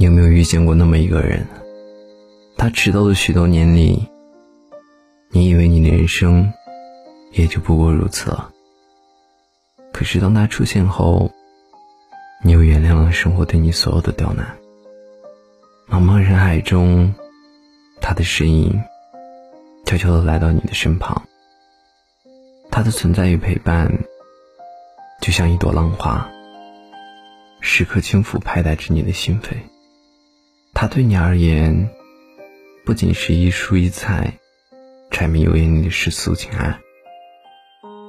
你有没有遇见过那么一个人？他迟到的许多年里，你以为你的人生也就不过如此了。可是当他出现后，你又原谅了生活对你所有的刁难。茫茫人海中，他的身影悄悄地来到你的身旁。他的存在与陪伴，就像一朵浪花，时刻轻抚拍打着你的心扉。他对你而言，不仅是一蔬一菜，柴米油盐里的世俗情爱，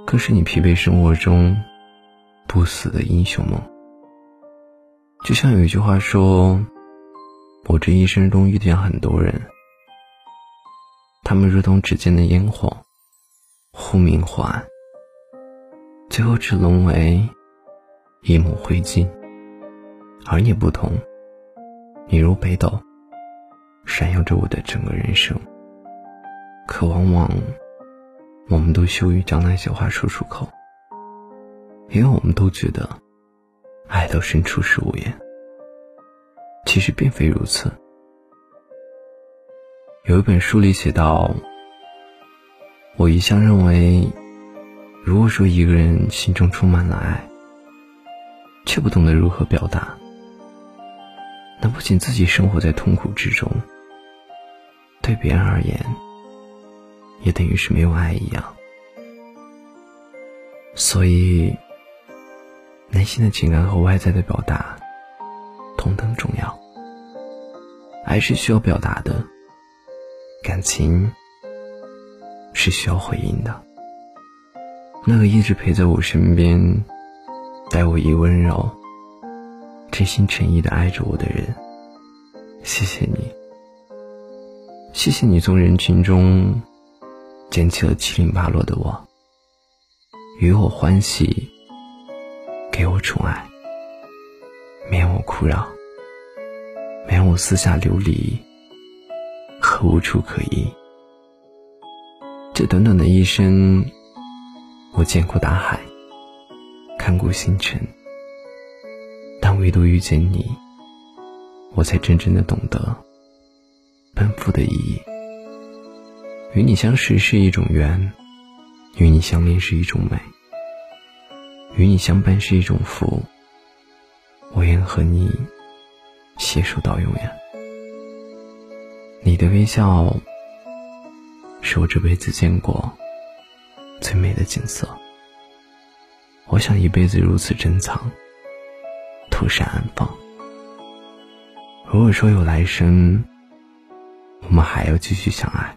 更是你疲惫生活中不死的英雄梦。就像有一句话说：“我这一生中遇见很多人，他们如同指尖的烟火，忽明忽暗，最后只沦为一抹灰烬。而你不同。”你如北斗，闪耀着我的整个人生。可往往，我们都羞于将那些话说出口，因为我们都觉得，爱到深处是无言。其实并非如此。有一本书里写道：“我一向认为，如果说一个人心中充满了爱，却不懂得如何表达。”那不仅自己生活在痛苦之中，对别人而言，也等于是没有爱一样。所以，内心的情感和外在的表达同等重要。爱是需要表达的，感情是需要回应的。那个一直陪在我身边，待我以温柔。真心诚意的爱着我的人，谢谢你，谢谢你从人群中捡起了七零八落的我，与我欢喜，给我宠爱，免我哭扰，免我四下流离和无处可依。这短短的一生，我见过大海，看过星辰。唯独遇见你，我才真正的懂得奔赴的意义。与你相识是一种缘，与你相恋是一种美，与你相伴是一种福。我愿和你携手到永远。你的微笑，是我这辈子见过最美的景色。我想一辈子如此珍藏。不善安放。如果说有来生，我们还要继续相爱，